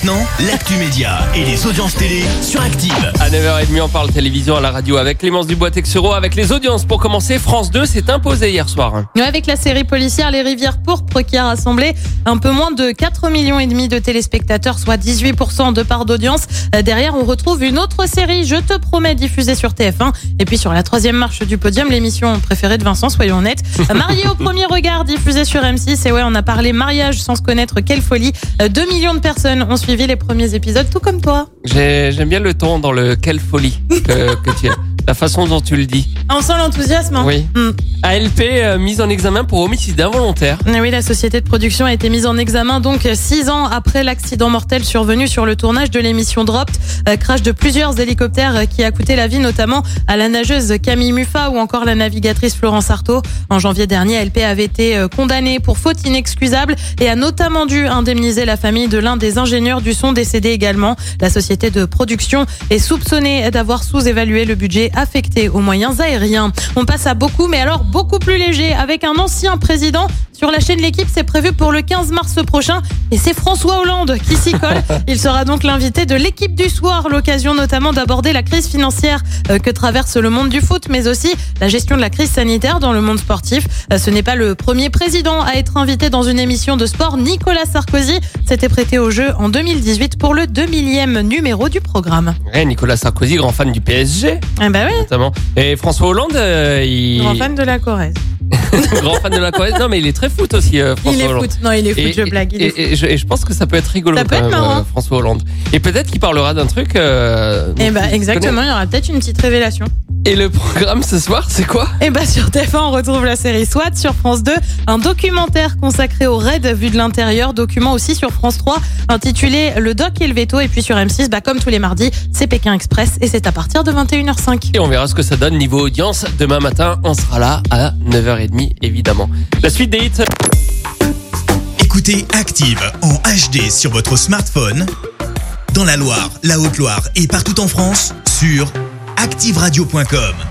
Maintenant, l'actu média et les audiences télé sur Active. À 9h30, on parle télévision à la radio avec Clémence Dubois-Texero. Avec les audiences, pour commencer, France 2 s'est imposé hier soir. Avec la série policière Les Rivières Pourpres qui a rassemblé un peu moins de 4 millions et demi de téléspectateurs, soit 18% de part d'audience. Euh, Derrière, on retrouve une autre série, Je te promets, diffusée sur TF1. Et puis sur la troisième marche du podium, l'émission préférée de Vincent, soyons honnêtes. Euh, Marié au premier regard, diffusée sur M6. Et ouais, on a parlé mariage sans se connaître, quelle folie. 2 millions de personnes ont suivi les premiers épisodes, tout comme toi. J'ai- J'aime bien le ton dans le quelle folie que, que tu as. La façon dont tu le dis. On sent l'enthousiasme. hein Oui. Hmm. ALP euh, mise en examen pour homicide involontaire. Eh Oui, la société de production a été mise en examen donc six ans après l'accident mortel survenu sur le tournage de l'émission Dropped, Euh, crash de plusieurs hélicoptères euh, qui a coûté la vie notamment à la nageuse Camille Muffat ou encore la navigatrice Florence Artaud. En janvier dernier, LP avait été euh, condamnée pour faute inexcusable et a notamment dû indemniser la famille de l'un des ingénieurs du son décédé également. La société de production est soupçonnée d'avoir sous-évalué le budget affecté aux moyens aériens. On passe à beaucoup, mais alors beaucoup plus léger, avec un ancien président sur la chaîne L'équipe, c'est prévu pour le 15 mars prochain et c'est François Hollande qui s'y colle. Il sera donc l'invité de l'équipe du soir, l'occasion notamment d'aborder la crise financière euh, que traverse le monde du foot, mais aussi la gestion de la crise sanitaire dans le monde sportif. Euh, Ce n'est pas le premier président à être invité dans une émission de sport. Nicolas Sarkozy s'était prêté au jeu en 2018 pour le 2 millième numéro du programme. Nicolas Sarkozy, grand fan du PSG, Eh ben oui, notamment. Et François Hollande, euh, il... grand fan de la Corrèze. grand fan de la Corrèze. Non, mais il est très foot aussi, euh, François Il est Hollande. foot. Non, il est foot, Et, je blague. il et- est foot. et je, et je pense que ça peut être rigolo Ça peut quand être même, marrant. euh, François Hollande. Et peut-être qu'il parlera d'un truc. euh, Eh dont ben tu exactement, il y aura peut-être une petite révélation. Et le programme ce soir, c'est quoi? Et bah sur TF1, on retrouve la série SWAT sur France 2, un documentaire consacré au raid vu de l'intérieur, document aussi sur France 3 intitulé Le Doc et le Veto et puis sur M6, bah comme tous les mardis, c'est Pékin Express et c'est à partir de 21h05. Et on verra ce que ça donne niveau audience. Demain matin, on sera là à 9h30, évidemment. La suite des hits. Écoutez Active en HD sur votre smartphone, dans la Loire, la Haute-Loire et partout en France, sur activeradio.com.